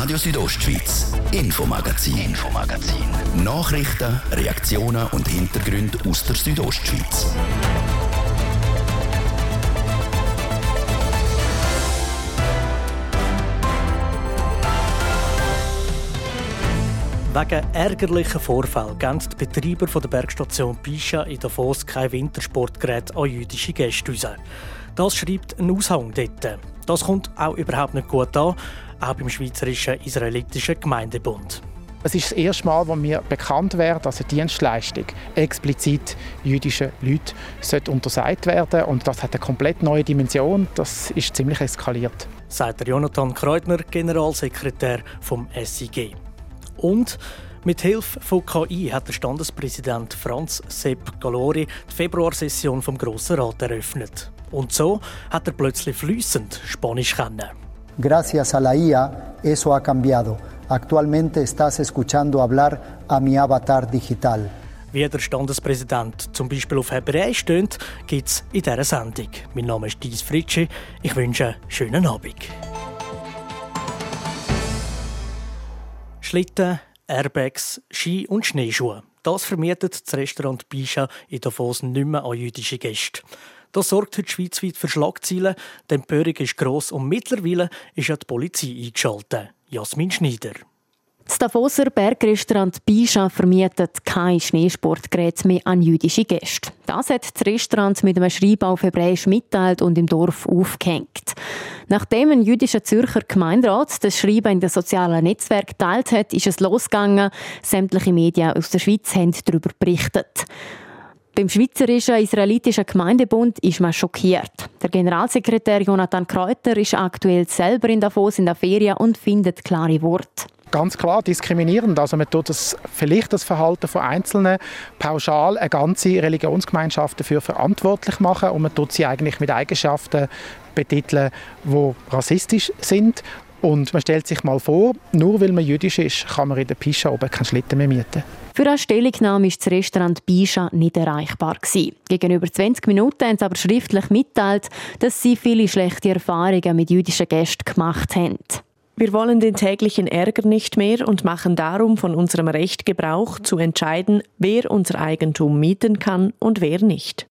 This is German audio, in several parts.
Radio Südostschweiz, Infomagazin, Infomagazin. Nachrichten, Reaktionen und Hintergründe aus der Südostschweiz. Wegen ärgerlichen Vorfällen geben die Betreiber der Bergstation Pischa in Davos kein Wintersportgerät an jüdische Gäste raus. Das schreibt ein Aushang dort. Das kommt auch überhaupt nicht gut an, auch beim Schweizerischen Israelitischen Gemeindebund. Es ist das erste Mal, wo mir bekannt wird, dass eine Dienstleistung explizit jüdischen Leuten untersagt werden und das hat eine komplett neue Dimension. Das ist ziemlich eskaliert. Sagt Jonathan Kreutner, Generalsekretär vom SIG. Und mit Hilfe von KI hat der Standespräsident Franz Sepp Galori die Februarsession vom Grossen Rat eröffnet. Und so hat er plötzlich flüssend Spanisch kennen. Gracias a la IA, eso ha cambiado. Actualmente estás escuchando hablar a mi avatar digital. Wie der Standespräsident zum Beispiel auf Hebräisch stöhnt, gibt es in dieser Sendung. Mein Name ist Dies Fritschi. Ich wünsche einen schönen Abend. Schlitten, Airbags, Ski und Schneeschuhe. Das vermietet das Restaurant Bischa in Davos nicht mehr an jüdische Gäste. Das sorgt heute schweizweit für Schlagzeilen. Die Empörung ist gross und mittlerweile ist ja die Polizei eingeschaltet. Jasmin Schneider. Das Davoser Bergrestaurant Bischa vermietet kein Schneesportgerät mehr an jüdische Gäste. Das hat das Restaurant mit einem Schreiben auf Hebräisch mitteilt und im Dorf aufgehängt. Nachdem ein jüdischer Zürcher Gemeinderat das Schreiben in den sozialen Netzwerken geteilt hat, ist es losgegangen. Sämtliche Medien aus der Schweiz haben darüber berichtet. Beim Schweizerischen Israelitischen Gemeindebund ist man schockiert. Der Generalsekretär Jonathan Kreuter ist aktuell selber in Davos in der Ferien und findet klare Worte ganz klar diskriminierend. Also man tut das, vielleicht das Verhalten von Einzelnen pauschal eine ganze Religionsgemeinschaft dafür verantwortlich machen und man tut sie eigentlich mit Eigenschaften betiteln, die rassistisch sind. Und man stellt sich mal vor, nur weil man jüdisch ist, kann man in der Pischa oben keinen Schlitten mehr mieten. Für eine Stellungnahme war das Restaurant Bischa nicht erreichbar. Gegenüber 20 Minuten haben sie aber schriftlich mitteilt, dass sie viele schlechte Erfahrungen mit jüdischen Gästen gemacht haben. Wir wollen den täglichen Ärger nicht mehr und machen darum von unserem Recht Gebrauch, zu entscheiden, wer unser Eigentum mieten kann und wer nicht.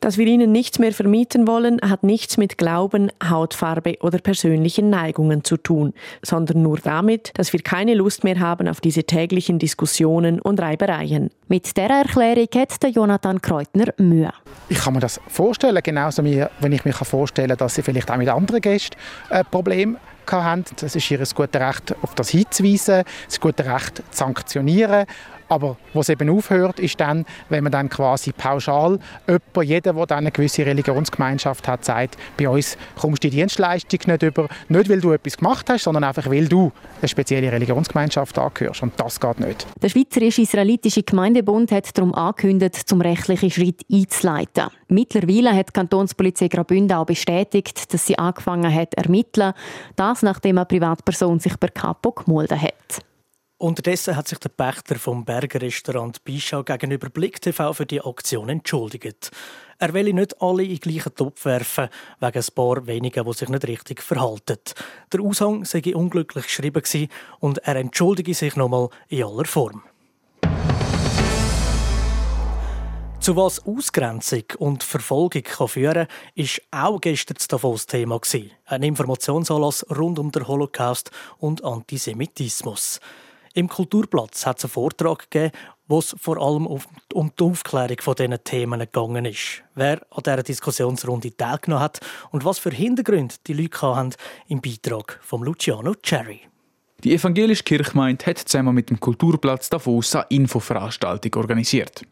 Dass wir ihnen nichts mehr vermieten wollen, hat nichts mit Glauben, Hautfarbe oder persönlichen Neigungen zu tun, sondern nur damit, dass wir keine Lust mehr haben auf diese täglichen Diskussionen und Reibereien. Mit der Erklärung hat der Jonathan Kreutner Mühe. Ich kann mir das vorstellen, genauso wie wenn ich mir vorstellen kann, dass sie vielleicht auch mit anderen Gästen ein Problem haben. Das ist ihr gutes Recht, auf das hinzuweisen, das gute Recht zu sanktionieren. Aber was eben aufhört, ist dann, wenn man dann quasi pauschal jemand, jeder, der dann eine gewisse Religionsgemeinschaft hat, sagt, bei uns kommst du die Dienstleistung nicht über, nicht weil du etwas gemacht hast, sondern einfach weil du eine spezielle Religionsgemeinschaft angehörst. Und das geht nicht. Der Schweizerische Israelitische Gemeindebund hat darum angekündigt, zum rechtlichen Schritt einzuleiten. Mittlerweile hat die Kantonspolizei Graubünden auch bestätigt, dass sie angefangen hat ermitteln. Das, nachdem eine Privatperson sich per Capo gemeldet hat. Unterdessen hat sich der Pächter vom Bergerrestaurant Bischau gegenüber Blick TV für die Aktion entschuldigt. Er will nicht alle in den gleichen Topf werfen, wegen ein paar wenigen, die sich nicht richtig verhalten. Der Aushang sei unglücklich geschrieben und er entschuldige sich nochmal in aller Form. Zu was Ausgrenzung und Verfolgung kann führen kann, war auch gestern das Davos-Thema. Ein Informationsanlass rund um den Holocaust und Antisemitismus. Im Kulturplatz hat es einen Vortrag gegeben, wo es vor allem um die Aufklärung von diesen Themen gegangen ist. Wer an dieser Diskussionsrunde teilgenommen hat und was für Hintergründe die Leute haben, im Beitrag von Luciano Cherry. Die evangelische Kirchgemeinde hat zusammen mit dem Kulturplatz Davos eine Infoveranstaltung organisiert.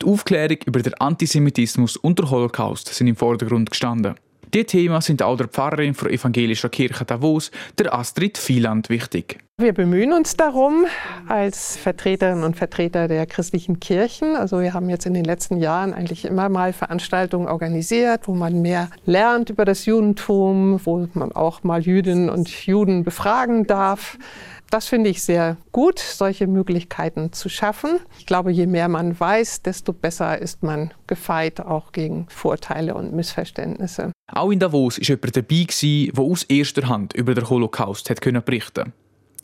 Die Aufklärung über den Antisemitismus und den Holocaust sind im Vordergrund gestanden. Die Themen sind auch der Pfarrerin der evangelischen Kirche Davos, der Astrid Vieland, wichtig. Wir bemühen uns darum als Vertreterinnen und Vertreter der christlichen Kirchen. Also wir haben jetzt in den letzten Jahren eigentlich immer mal Veranstaltungen organisiert, wo man mehr lernt über das Judentum, wo man auch mal Jüdinnen und Juden befragen darf. Das finde ich sehr gut, solche Möglichkeiten zu schaffen. Ich glaube, je mehr man weiß, desto besser ist man gefeit auch gegen Vorteile und Missverständnisse. Auch in Davos war jemand dabei, der aus erster Hand über den Holocaust berichten konnte.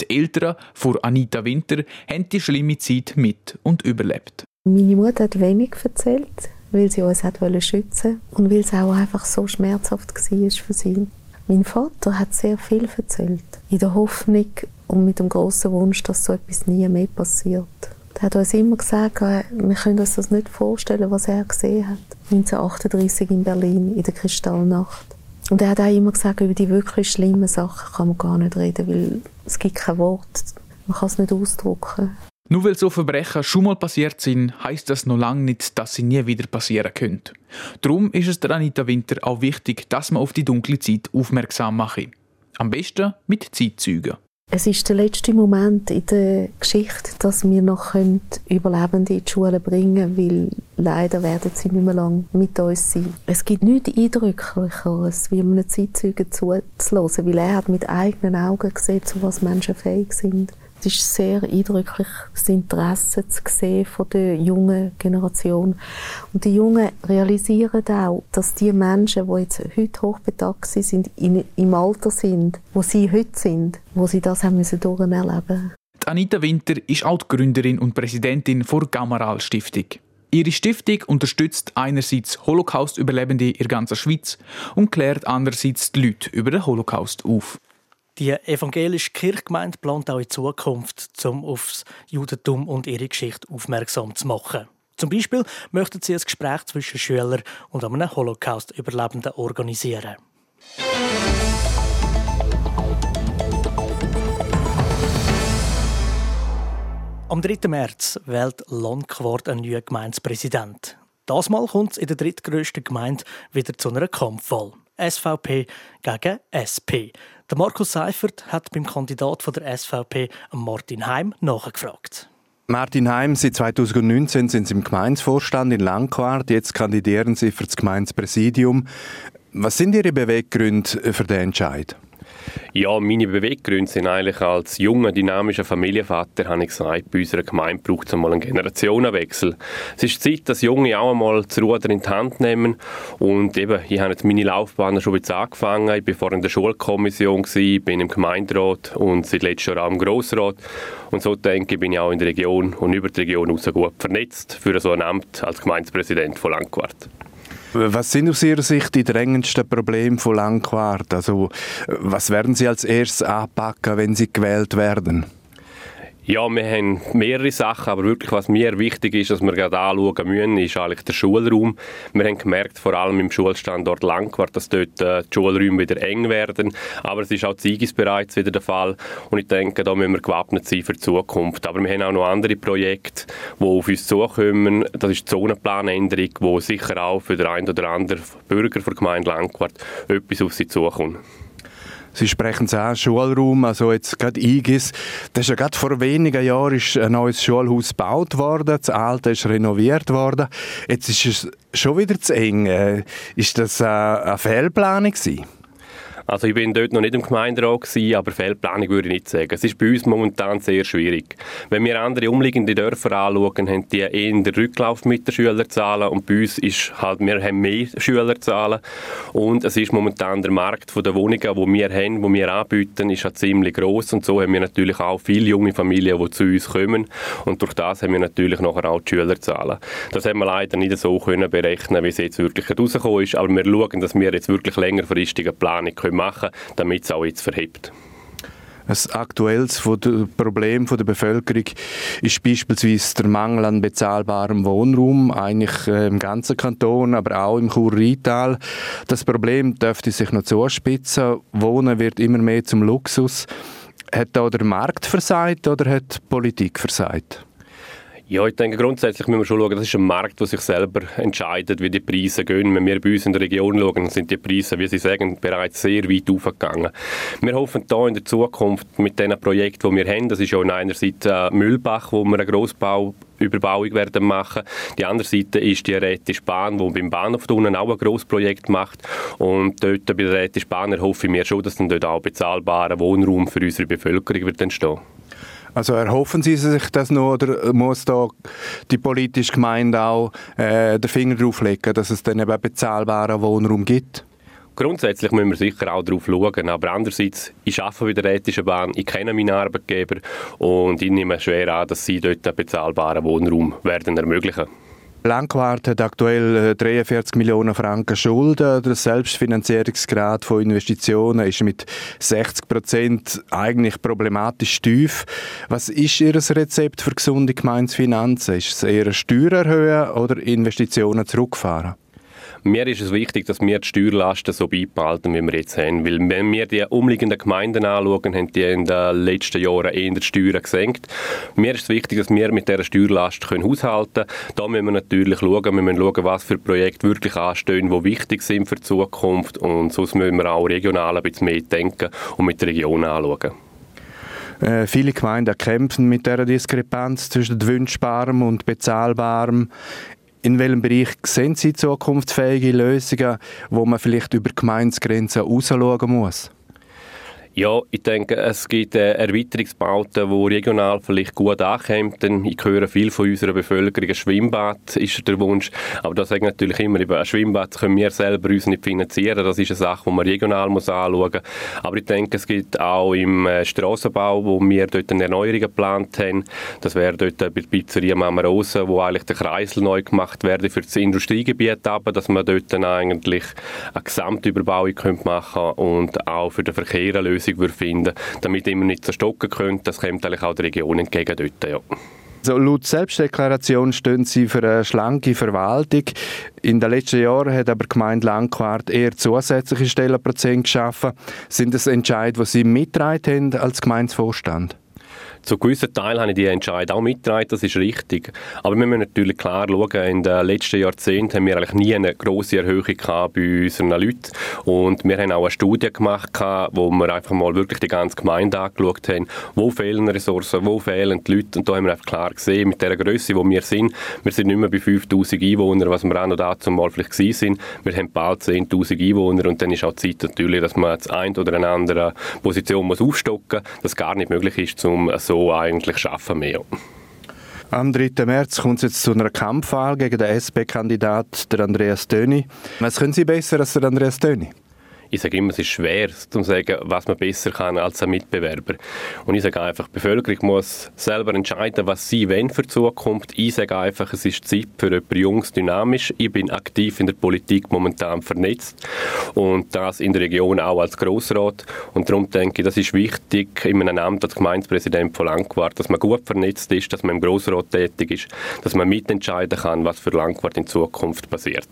Die Eltern von Anita Winter haben die schlimme Zeit mit und überlebt. Meine Mutter hat wenig erzählt, weil sie uns hat schützen und weil es auch einfach so schmerzhaft war für sie. Mein Vater hat sehr viel erzählt, in der Hoffnung und mit dem großen Wunsch, dass so etwas nie mehr passiert. Er hat uns immer gesagt, wir können uns das nicht vorstellen, was er gesehen hat. 1938 in Berlin, in der Kristallnacht. Und er hat auch immer gesagt, über die wirklich schlimmen Sachen kann man gar nicht reden, weil es gibt kein Wort. Man kann es nicht ausdrücken. Nur weil so Verbrechen schon mal passiert sind, heißt das noch lange nicht, dass sie nie wieder passieren können. Darum ist es der Anita Winter auch wichtig, dass man auf die dunkle Zeit aufmerksam macht. Am besten mit Zeitzeugen. Es ist der letzte Moment in der Geschichte, dass wir noch Überlebende in die Schule bringen können, weil leider werden sie nicht mehr lange mit uns sein. Es gibt nichts Eindrücklicheres, wie einem Zeitzeugen zuzuhören, weil er hat mit eigenen Augen gesehen, zu was Menschen fähig sind. Es ist sehr eindrücklich, das Interesse zu sehen von der jungen Generation. Und die Jungen realisieren auch, dass die Menschen, die jetzt heute hochbetagt sind, in, im Alter sind, wo sie heute sind, wo sie das haben müssen durcherleben. Anita Winter ist auch die Gründerin und Präsidentin der Gamaral Stiftung. Ihre Stiftung unterstützt einerseits Holocaust-Überlebende in der ganzen Schweiz und klärt andererseits die Leute über den Holocaust auf. Die evangelische Kirchgemeinde plant auch in Zukunft, um aufs Judentum und ihre Geschichte aufmerksam zu machen. Zum Beispiel möchten sie ein Gespräch zwischen Schülern und einem Holocaust-Überlebenden organisieren. Am 3. März wählt Landquart einen neuen Gemeindepräsident. Das Mal kommt es in der drittgrößten Gemeinde wieder zu einer Kampfwahl. SVP gegen SP. Der Markus Seifert hat beim Kandidat von der SVP, Martin Heim, nachgefragt. Martin Heim, seit 2019 sind Sie im Gemeinsvorstand in Langquart. Jetzt kandidieren Sie für das Gemeindepräsidium. Was sind Ihre Beweggründe für den Entscheid? Ja, meine Beweggründe sind eigentlich als junger, dynamischer Familienvater, habe ich gesagt, bei unserer Gemeinde braucht es einmal einen Generationenwechsel. Es ist Zeit, dass Junge auch einmal das Ruder in die Hand nehmen und eben, ich habe jetzt meine Laufbahn schon jetzt angefangen, ich war vorher in der Schulkommission, gewesen, bin im Gemeinderat und seit letztem Jahr auch im Grossrat und so denke ich, bin ich auch in der Region und über die Region hinaus gut vernetzt für so ein Amt als Gemeindepräsident von Langquart. Was sind aus Ihrer Sicht die drängendsten Probleme von Langquart? Also, was werden Sie als erstes anpacken, wenn Sie gewählt werden? Ja, wir haben mehrere Sachen, aber wirklich, was mir wichtig ist, dass wir gerade anschauen müssen, ist eigentlich der Schulraum. Wir haben gemerkt, vor allem im Schulstandort Langquart, dass dort äh, die Schulräume wieder eng werden, aber es ist auch Ziegis bereits wieder der Fall und ich denke, da müssen wir gewappnet sein für die Zukunft. Aber wir haben auch noch andere Projekte, die auf uns zukommen. Das ist die Zonenplanänderung, die sicher auch für den einen oder anderen Bürger der Gemeinde Langquart etwas auf sie zukommt. Sie sprechen es an, Schulraum, also jetzt gerade IGIS. Das ist ja gerade vor wenigen Jahren ist ein neues Schulhaus gebaut worden, das alte ist renoviert worden. Jetzt ist es schon wieder zu eng. Äh, ist das eine Fehlplanung gewesen? Also ich bin dort noch nicht im Gemeinderat gewesen, aber Feldplanung würde ich nicht sagen. Es ist bei uns momentan sehr schwierig. Wenn wir andere umliegende Dörfer anschauen, haben die eher den Rücklauf mit den Schülerzahlen und bei uns ist halt, wir haben mehr Schülerzahlen und es ist momentan der Markt der Wohnungen, wo wir haben, wo wir anbieten, ist halt ziemlich groß und so haben wir natürlich auch viele junge Familien, die zu uns kommen und durch das haben wir natürlich nachher auch die Schülerzahlen. Das haben wir leider nicht so können berechnen, wie es jetzt wirklich rausgekommen ist, aber wir schauen, dass wir jetzt wirklich längerfristige Planung können machen können, damit es auch jetzt verhebt. Ein aktuelles Problem der Bevölkerung ist beispielsweise der Mangel an bezahlbarem Wohnraum, eigentlich äh, im ganzen Kanton, aber auch im Chur-Rheintal. Das Problem dürfte sich noch zuspitzen. Wohnen wird immer mehr zum Luxus. Hat da der Markt versagt oder hat die Politik versagt? Ja, ich denke, grundsätzlich müssen wir schon schauen, das ist ein Markt, der sich selber entscheidet, wie die Preise gehen. Wenn wir bei uns in der Region schauen, sind die Preise, wie Sie sagen, bereits sehr weit aufgegangen. Wir hoffen da in der Zukunft mit diesen Projekten, die wir haben, das ist ja einerseits äh, Mühlbach, wo wir einen Grossbau Überbauung werden machen. Die andere Seite ist die Rätische Bahn, die beim Bahnhof unten auch ein grosses Projekt macht. Und dort bei der Rätischen Bahn hoffe ich mir schon, dass dann dort auch bezahlbarer Wohnraum für unsere Bevölkerung wird entstehen. Also erhoffen Sie sich das noch oder muss da die politische Gemeinde auch äh, den Finger drauf legen, dass es dann eben bezahlbaren Wohnraum gibt? Grundsätzlich müssen wir sicher auch darauf schauen, aber andererseits, ich arbeite bei der Rätischen Bahn, ich kenne meinen Arbeitgeber und ich nehme schwer an, dass sie dort einen bezahlbaren Wohnraum werden ermöglichen Langquart hat aktuell 43 äh, Millionen Franken Schulden. Der Selbstfinanzierungsgrad von Investitionen ist mit 60 Prozent eigentlich problematisch tief. Was ist Ihr Rezept für gesunde Gemeinsfinanzen? Ist es eher Steuern erhöhen oder Investitionen zurückfahren? Mir ist es wichtig, dass wir die Steuerlasten so beibehalten, wie wir jetzt haben. Weil wenn wir die umliegenden Gemeinden anschauen, haben die in den letzten Jahren eher die Steuern gesenkt. Mir ist es wichtig, dass wir mit dieser Steuerlast können haushalten können. Da müssen wir natürlich schauen, wir müssen schauen, was für Projekte wirklich anstehen, die wichtig sind für die Zukunft. Und sonst müssen wir auch regional ein bisschen mehr denken und mit der Region anschauen. Äh, viele Gemeinden kämpfen mit der Diskrepanz zwischen wünschbarem und bezahlbarem. In welchem Bereich sehen Sie zukunftsfähige Lösungen, wo man vielleicht über Gemeinsgrenzen rausschauen muss? Ja, ich denke, es gibt äh, Erweiterungsbauten, die regional vielleicht gut ankommen. Ich höre viel von unserer Bevölkerung, ein Schwimmbad ist der Wunsch. Aber das sagt natürlich immer, ein Schwimmbad können wir selber uns nicht finanzieren. Das ist eine Sache, die man regional muss anschauen muss. Aber ich denke, es gibt auch im äh, Strassenbau, wo wir dort eine Erneuerung geplant haben. Das wäre dort bei der Pizzeria Mama wo eigentlich der Kreisel neu gemacht werde für das Industriegebiet, aber dass man dort dann eigentlich eine Gesamtüberbauung machen könnte und auch für den Verkehr eine Lösung Lösung finden damit immer nicht zerstocken könnte. Das kommt eigentlich auch der Region entgegen dort, ja. Also laut Selbstdeklaration stehen Sie für eine schlanke Verwaltung. In den letzten Jahren hat aber die Gemeinde Langquart eher zusätzliche Stellenprozent geschaffen. Sind das Entscheidungen, die Sie mitgetragen haben als Gemeindevorstand? Zu gewissen Teilen habe ich die Entscheidung auch mitgetragen, das ist richtig. Aber wir müssen natürlich klar schauen, in den letzten Jahrzehnten haben wir eigentlich nie eine grosse Erhöhung gehabt bei unseren Leuten. Und wir haben auch eine Studie gemacht, wo wir einfach mal wirklich die ganze Gemeinde angeschaut haben, wo fehlen Ressourcen, wo fehlen die Leute. Und da haben wir einfach klar gesehen, mit der Größe, wo wir sind, wir sind nicht mehr bei 5000 Einwohnern, was wir auch noch dazu mal vielleicht gewesen sind. Wir haben bald 10.000 Einwohner und dann ist auch Zeit natürlich, dass man das eine oder eine andere Position muss aufstocken muss, das gar nicht möglich ist, um so so eigentlich schaffen wir. Am 3. März kommt es jetzt zu einer Kampfwahl gegen den SP-Kandidat Andreas Töni. Was können Sie besser als Andreas Töni? Ich sage immer, es ist schwer zu sagen, was man besser kann als ein Mitbewerber. Und ich sage einfach, die Bevölkerung muss selber entscheiden, was sie wollen für die Zukunft. Ich sage einfach, es ist Zeit für jemanden Jungs, dynamisch. Ich bin aktiv in der Politik momentan vernetzt und das in der Region auch als Grossrat. Und darum denke ich, das ist wichtig in einem Amt als Gemeindepräsident von Langquart, dass man gut vernetzt ist, dass man im Grossrat tätig ist, dass man mitentscheiden kann, was für Langquart in Zukunft passiert.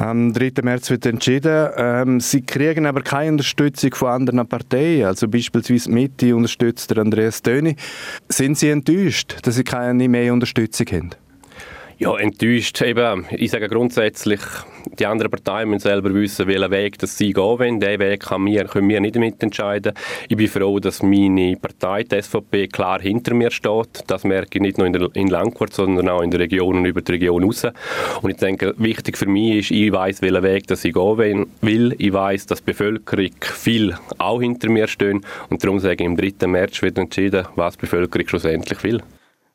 Am 3. März wird entschieden. Ähm, sie kriegen aber keine Unterstützung von anderen Parteien. Also beispielsweise Mitte unterstützt Andreas Töni. Sind Sie enttäuscht, dass Sie keine mehr Unterstützung haben? Ja, enttäuscht. Eben, ich sage grundsätzlich, die anderen Parteien müssen selber wissen, welchen Weg dass sie gehen wollen. Diesen Weg können wir, können wir nicht mitentscheiden. Ich bin froh, dass meine Partei, die SVP, klar hinter mir steht. Das merke ich nicht nur in, der, in Langquart, sondern auch in der Region und über die Region raus. Und ich denke, wichtig für mich ist, ich weiß, welchen Weg dass ich gehen will. Ich weiß, dass die Bevölkerung viel auch hinter mir stehen. Und darum sage ich, am 3. März wird entschieden, was die Bevölkerung schlussendlich will.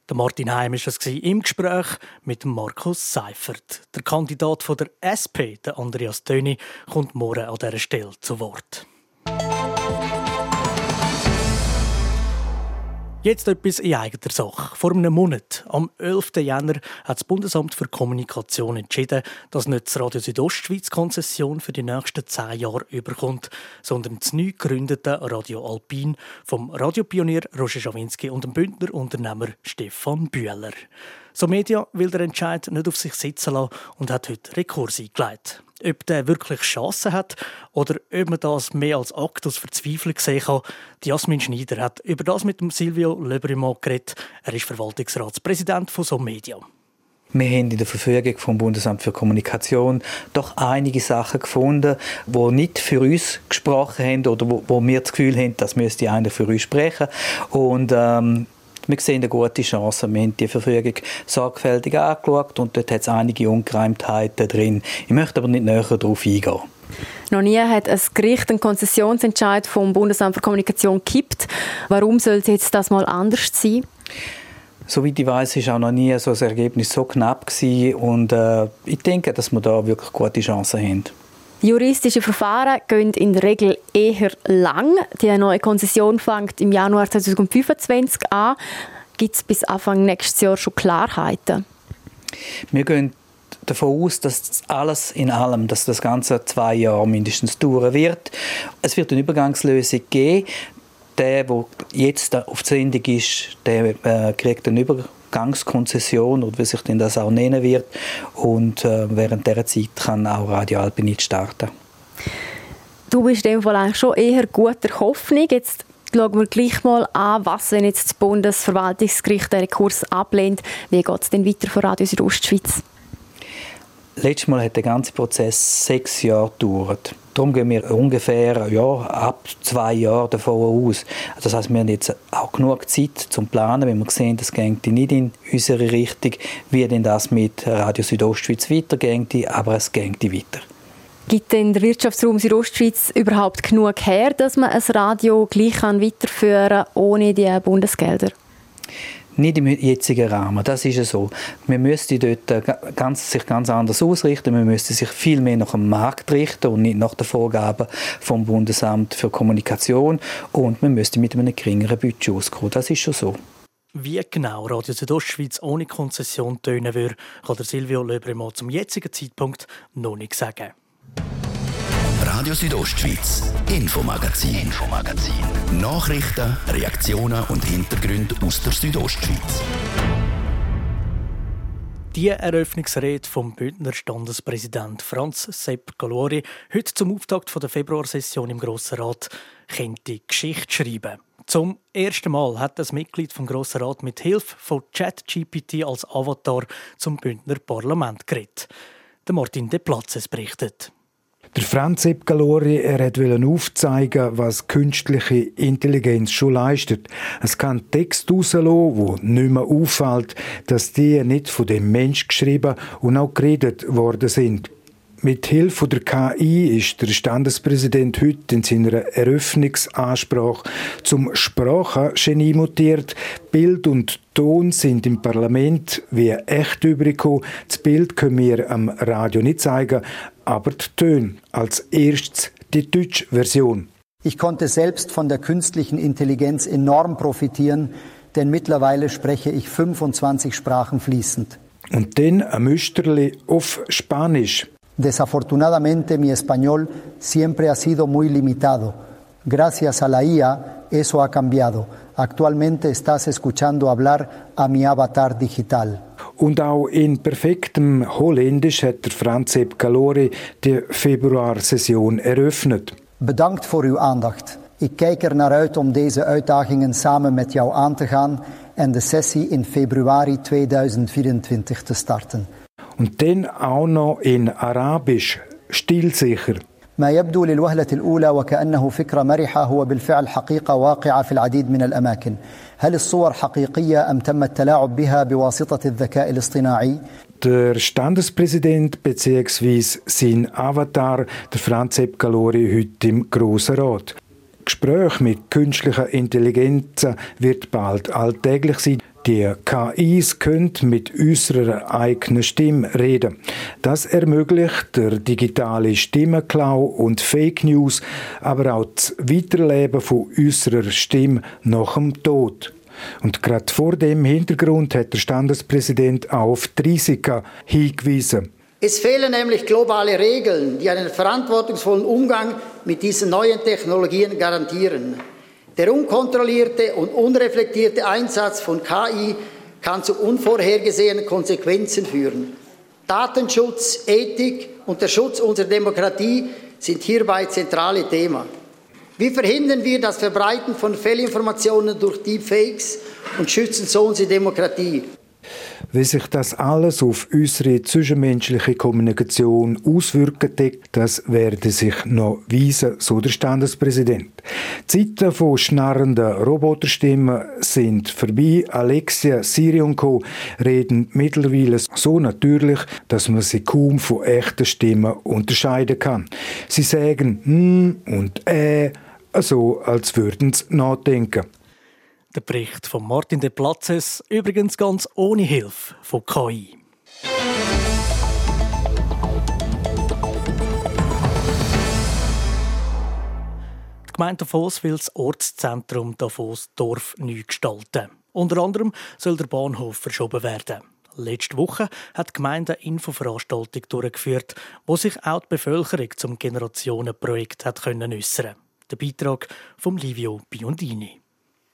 Der Martin Heim war das im Gespräch mit Markus Seifert. Der Kandidat von der SP, der Andreas Töni, kommt morgen an dieser Stelle zu Wort. Jetzt etwas in eigener Sache. Vor einem Monat, am 11. Jänner, hat das Bundesamt für Kommunikation entschieden, dass nicht das Radio Südostschweiz Konzession für die nächsten zehn Jahre überkommt, sondern das neu gegründete Radio Alpin vom Radiopionier Roger Schawinski und dem Bündner Unternehmer Stefan Bühler. So Media will der Entscheid nicht auf sich sitzen lassen und hat heute Rekurs eingeleitet ob der wirklich Chancen hat oder ob man das mehr als Akt aus Verzweiflung sehen kann. Die Jasmin Schneider hat über das mit Silvio Lebrimo geredet. Er ist Verwaltungsratspräsident von So Media. Wir haben in der Verfügung vom Bundesamt für Kommunikation doch einige Sachen gefunden, die nicht für uns gesprochen haben oder wo, wo wir das Gefühl haben, das müsste einer für uns sprechen. Und ähm, wir sehen eine gute Chance. Wir haben die Verfügung sorgfältig angeschaut und dort hat es einige Ungereimtheiten drin. Ich möchte aber nicht näher darauf eingehen. Noch nie hat ein Gericht einen Konzessionsentscheid vom Bundesamt für Kommunikation gekippt. Warum soll es jetzt das mal anders sein? Soweit ich weiß, ist auch noch nie so ein Ergebnis so knapp gewesen und äh, ich denke, dass wir da wirklich gute Chancen haben. Die juristischen Verfahren gehen in der Regel eher lang. Die neue Konzession fängt im Januar 2025 an. Gibt es bis Anfang nächstes Jahr schon Klarheiten? Wir gehen davon aus, dass alles in allem, dass das Ganze zwei Jahre mindestens dauern wird. Es wird eine Übergangslösung geben. Der, der jetzt auf Sendung ist, der äh, kriegt eine Übergangskonzession oder wie sich denn das auch nennen wird. Und äh, während dieser Zeit kann auch Radio Alpe nicht starten. Du bist in dem Fall eigentlich schon eher guter Hoffnung. Jetzt schauen wir gleich mal an, was, wenn jetzt das Bundesverwaltungsgericht den Kurs ablehnt. Wie geht es denn weiter für Radio Südostschweiz? Letztes Mal hat der ganze Prozess sechs Jahre gedauert. Darum gehen wir ungefähr ja, ab zwei Jahren davon aus. Das heißt, wir haben jetzt auch genug Zeit zum Planen, wenn wir sehen, das geht nicht in unsere Richtung, wie denn das mit Radio Südostschweiz weitergeht, aber es geht weiter. Gibt denn der Wirtschaftsraum Südostschweiz überhaupt genug her, dass man ein Radio gleich weiterführen kann, ohne die Bundesgelder? Nicht im jetzigen Rahmen, das ist so. Man müsste dort äh, ganz, sich ganz anders ausrichten, man müsste sich viel mehr nach dem Markt richten und nicht nach den Vorgaben vom Bundesamt für Kommunikation und man müsste mit einem geringeren Budget auskommen, das ist schon so. Wie genau Radio Südostschweiz ohne Konzession tönen würde, kann der Silvio Löbremo zum jetzigen Zeitpunkt noch nicht sagen. Radio Südostschweiz, Infomagazin, Infomagazin. Nachrichten, Reaktionen und Hintergründe aus der Südostschweiz. Die Eröffnungsrede vom Bündner Standespräsident Franz Sepp Galori heute zum Auftakt der Februarsession im Grossen Rat könnte Geschichte schreiben. Zum ersten Mal hat das Mitglied vom Grossen Rat mit Hilfe von ChatGPT als Avatar zum Bündner Parlament geredet. Martin De Platzes berichtet. Der Franz Sepp Galori, er wollte aufzeigen, was künstliche Intelligenz schon leistet. Es kann Text rauslassen, wo nicht mehr auffällt, dass die nicht von dem Mensch geschrieben und auch geredet worden sind. Mit Hilfe der KI ist der Standespräsident heute in seiner Eröffnungsansprache zum Sprachgenie mutiert. Bild und Ton sind im Parlament wie echt übergekommen. Das Bild können wir am Radio nicht zeigen, aber die Töne. Als erstes die deutsche Version. Ich konnte selbst von der künstlichen Intelligenz enorm profitieren, denn mittlerweile spreche ich 25 Sprachen fließend. Und dann ein Müsterli auf Spanisch. Desafortunadamente mi español siempre ha sido muy limitado. Gracias a la IA eso ha cambiado. Actualmente estás escuchando hablar a mi avatar digital. Und auch in perfektem Holländisch hat der Franz Sepp Galori die Februarsession eröffnet. Bedankt voor uw aandacht. Ik kijk er naar uit om deze uitdagingen samen met jou aan te gaan en de sessie in februari 2024 te starten. Und dann auch noch in Arabisch, stilsicher. ما يبدو للوهلة الأولى وكأنه فكرة مرحة هو بالفعل حقيقة واقعة في العديد من الأماكن هل الصور حقيقية أم تم التلاعب بها بواسطة الذكاء الاصطناعي؟ Der Standespräsident bzw. sein Avatar, der Franz Sepp Galori, heute im Grossen Rat. Gespräch mit künstlicher Intelligenz wird bald alltäglich sein. Die KIs können mit unserer eigenen Stimme reden. Das ermöglicht der digitale Stimmenklau und Fake News, aber auch das Weiterleben von unserer Stimme nach dem Tod. Und gerade vor dem Hintergrund hat der Standespräsident auf die Risiken hingewiesen. Es fehlen nämlich globale Regeln, die einen verantwortungsvollen Umgang mit diesen neuen Technologien garantieren. Der unkontrollierte und unreflektierte Einsatz von KI kann zu unvorhergesehenen Konsequenzen führen. Datenschutz, Ethik und der Schutz unserer Demokratie sind hierbei zentrale Themen. Wie verhindern wir das Verbreiten von Fehlinformationen durch Deepfakes und schützen so unsere Demokratie? Wie sich das alles auf unsere zwischenmenschliche Kommunikation auswirken das werde sich noch weisen, so der Standespräsident. Zeiten von schnarrenden Roboterstimmen sind vorbei. Alexia, Siri und Co. reden mittlerweile so natürlich, dass man sie kaum von echten Stimmen unterscheiden kann. Sie sagen hm und äh, so als würden sie nachdenken. Der Bericht von Martin de Platzes, übrigens ganz ohne Hilfe von KI. Gemeinde Davos will das Ortszentrum Davos Dorf neu gestalten. Unter anderem soll der Bahnhof verschoben werden. Letzte Woche hat die Gemeinde eine Infoveranstaltung durchgeführt, wo sich auch die Bevölkerung zum Generationenprojekt hat äußern Der Beitrag von Livio Biondini.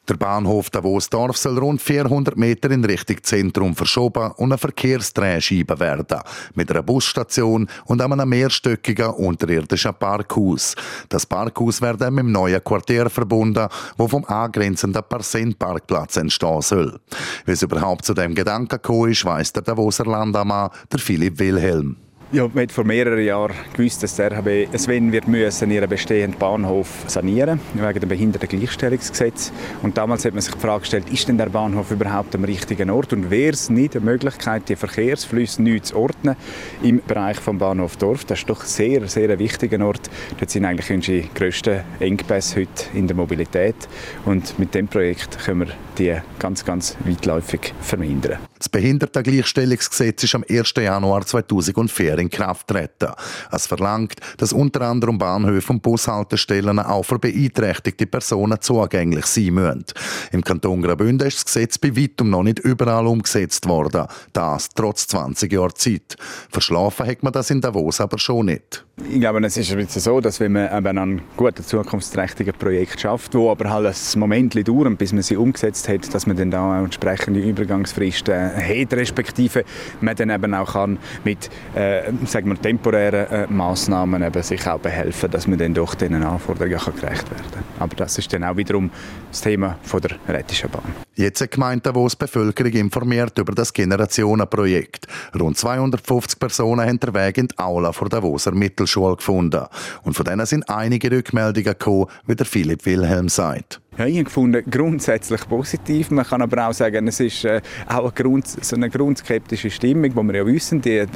Der Bahnhof Davos-Dorf soll rund 400 Meter in Richtung Zentrum verschoben und eine Verkehrsdrehscheibe werden. Mit einer Busstation und einem mehrstöckigen unterirdischen Parkhaus. Das Parkhaus wird mit dem neuen Quartier verbunden, wo vom angrenzenden Parsent-Parkplatz entstehen soll. Wie es überhaupt zu dem Gedanken gekommen ist, weiss der Davoser Landamann, der Philipp Wilhelm. Ja, man hat vor mehreren Jahren gewusst, dass der RHB Sven wird müssen ihren bestehenden Bahnhof sanieren wegen dem Behindertengleichstellungsgesetz. Und damals hat man sich die Frage gestellt, ist denn der Bahnhof überhaupt am richtigen Ort und wäre es nicht eine Möglichkeit, die Verkehrsflüsse neu zu ordnen im Bereich vom Bahnhof Dorf? Das ist doch sehr, sehr wichtiger Ort. Dort sind eigentlich unsere grössten Engpässe heute in der Mobilität und mit dem Projekt können wir die ganz, ganz weitläufig vermindern. Das Behindertengleichstellungsgesetz ist am 1. Januar 2004 in Kraft treten. Es verlangt, dass unter anderem Bahnhöfe und Bushaltestellen auch für beeinträchtigte Personen zugänglich sein müssen. Im Kanton Graubünden ist das Gesetz bei weitem noch nicht überall umgesetzt worden. Das trotz 20 Jahren Zeit. Verschlafen hat man das in Davos aber schon nicht. Ich glaube, es ist ein bisschen so, dass wenn man eben an guten, zukunftsträchtigen Projekt schafft, wo aber halt ein Moment dauert, bis man sie umgesetzt hat, dass man dann da auch entsprechende Übergangsfristen hat, respektive man dann eben auch kann mit äh, sagen wir, temporären äh, Massnahmen eben sich auch behelfen, dass man dann doch diesen Anforderungen kann gerecht werden kann. Aber das ist dann auch wiederum das Thema von der Rätischen Bahn. Jetzt hat Gemeinde wo die Bevölkerung informiert über das Generationenprojekt. Rund 250 Personen haben den Weg in die Aula vor der Davoser Mittelschule gefunden. Und von denen sind einige Rückmeldungen gekommen, wie der Philipp Wilhelm sagt. Ja, ich habe gefunden, grundsätzlich positiv. Man kann aber auch sagen, es ist äh, auch eine, Grund, so eine grundskeptische Stimmung, wo wir ja wissen, die, ja,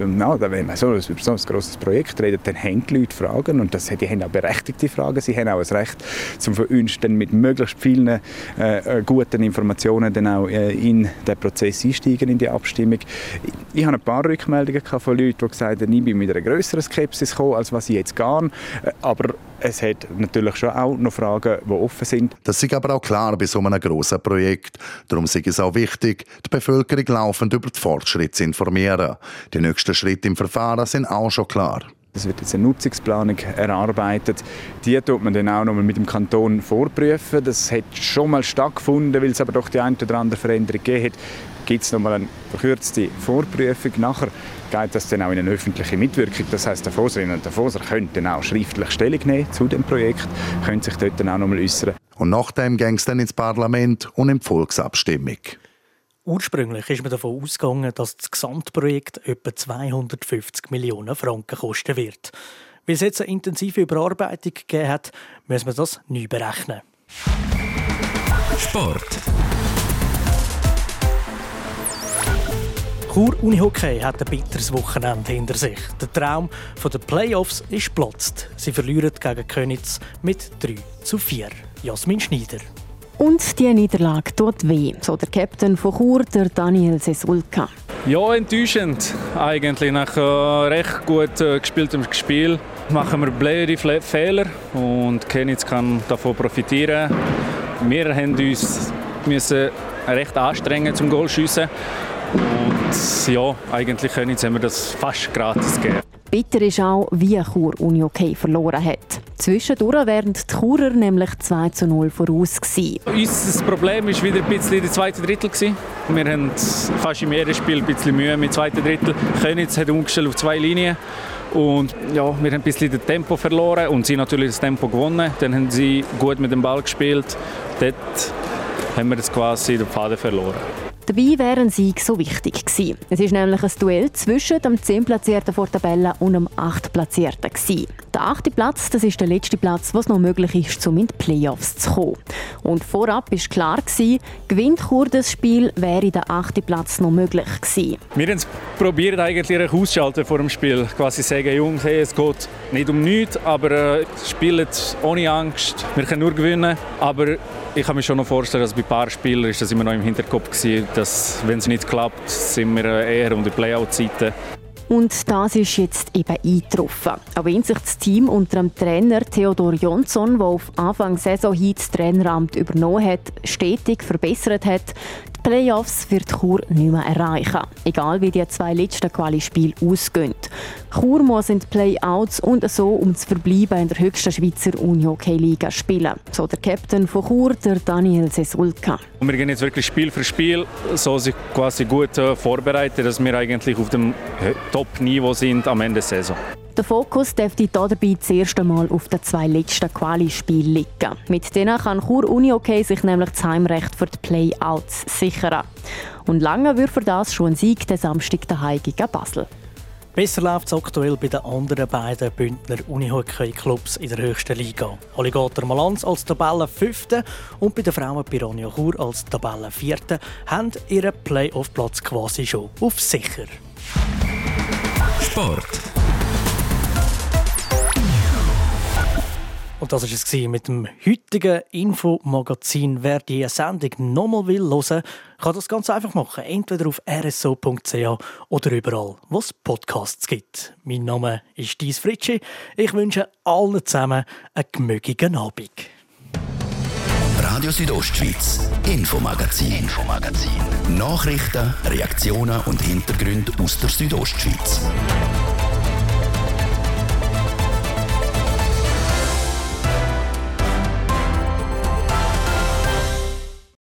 wenn man so über so ein grosses Projekt redet, dann haben die Leute Fragen und das, die haben auch berechtigte Fragen. Sie haben auch das Recht, um von mit möglichst vielen äh, äh, guten Informationen dann auch äh, in den Prozess einsteigen, in die Abstimmung. Ich, ich habe ein paar Rückmeldungen von Leuten, die gesagt haben, ich bin mit einer größeren Skepsis gekommen, als was ich jetzt gehe. Äh, aber es hat natürlich schon auch noch Fragen, die offen sind. Das ist aber auch klar bei so einem grossen Projekt. Darum ist es auch wichtig, die Bevölkerung laufend über die Fortschritte zu informieren. Die nächsten Schritte im Verfahren sind auch schon klar. Es wird jetzt eine Nutzungsplanung erarbeitet. Die tut man dann auch noch mal mit dem Kanton vorprüfen. Das hat schon mal stattgefunden, weil es aber doch die eine oder andere Veränderung gegeben hat. Gibt es noch mal eine verkürzte Vorprüfung. Nachher geht das dann auch in eine öffentliche Mitwirkung. Das heißt, der Foserinnen und der Foser können dann auch schriftlich Stellung nehmen zu dem Projekt, können sich dort dann auch noch mal äußern. Und nachdem ging es dann ins Parlament und in die Volksabstimmung. Ursprünglich ist man davon ausgegangen, dass das Gesamtprojekt etwa 250 Millionen Franken kosten wird. Weil es jetzt eine intensive Überarbeitung gegeben hat, müssen wir das neu berechnen. Sport. Chur Unihockey hat ein bitteres Wochenende hinter sich. Der Traum der Playoffs ist platzt. Sie verlieren gegen Könitz mit 3 zu 4. Jasmin Schneider. Und die Niederlage tut weh, so der Captain von Chur, der Daniel Sesulka. Ja, enttäuschend eigentlich. Nach äh, recht gut äh, gespieltem Spiel machen wir blöde Fehler und Kenitz kann davon profitieren. Wir haben uns müssen recht anstrengen zum Goalschiessen und ja, eigentlich können wir das fast gratis geben. Bitter ist auch, wie Chur Uni OK verloren hat. Zwischendurch wären die Churer nämlich 2 zu 0 voraus. Gewesen. Unser Problem war wieder ein bisschen der zweite Drittel. Gewesen. Wir haben fast im jedem Spiel ein bisschen Mühe mit dem zweiten Drittel. Könitz hat umgestellt auf zwei Linien. Und ja, wir haben ein bisschen das Tempo verloren und sie natürlich das Tempo gewonnen. Dann haben sie gut mit dem Ball gespielt. Dort haben wir jetzt quasi den Faden verloren. Dabei wäre ein Sieg so wichtig gewesen. Es ist nämlich ein Duell zwischen dem 10. Platzierten vor Tabelle und dem 8. Platzierten gewesen. Der 8. Platz, das ist der letzte Platz, was noch möglich ist, um in die Playoffs zu kommen. Und vorab war klar gewesen, gewinnt Chur das Spiel, wäre der 8. Platz noch möglich gewesen. Wir haben probiert eigentlich auszuschalten vor dem Spiel, quasi sagen, Jungs, hey, es geht nicht um nichts, aber äh, spielen ohne Angst. Wir können nur gewinnen, aber ich kann mir schon noch vorstellen, dass bei ein paar Spielern ist das immer noch im Hinterkopf gewesen, dass wenn es nicht klappt, sind wir eher um die Playout-Zeiten. Und das ist jetzt eben eingetroffen. Auch wenn sich das Team unter dem Trainer Theodor Jonsson, der auf Anfang Saison hin das Traineramt übernommen hat, stetig verbessert hat, Playoffs wird Chur nicht mehr erreichen. Egal wie die zwei letzten Quali-Spiele ausgehen. Chur muss in die Playouts und so um zu verbleiben in der höchsten Schweizer Unihockey-Liga spielen. So der Captain von Chur, der Daniel Sesulka. Wir gehen jetzt wirklich Spiel für Spiel, so sich quasi gut äh, vorbereiten, dass wir eigentlich auf dem Top-Niveau sind am Ende der Saison. Der Fokus dürfte dabei das erste Mal auf den zwei letzten Quali-Spielen liegen. Mit denen kann Chur Unihockey sich nämlich das Heimrecht für die Playouts sichern. Und lange wird für das schon ein Sieg der Samstag daheim gegen Basel. Besser läuft es aktuell bei den anderen beiden Bündner Unihockey-Clubs in der höchsten Liga. Alligator Malanz als Tabelle 5. und bei den Frauen Piranha Chur als Tabelle 4. haben ihren Playoff-Platz quasi schon auf sicher. Sport. Und das war es mit dem heutigen Infomagazin. Wer diese Sendung nochmal will hören, kann das ganz einfach machen. Entweder auf rso.ch oder überall, wo es Podcasts gibt. Mein Name ist Dies Fritschi. Ich wünsche allen zusammen einen gemögigen Abend. Radio Südostschweiz, Infomagazin, Infomagazin. Nachrichten, Reaktionen und Hintergründe aus der Südostschweiz.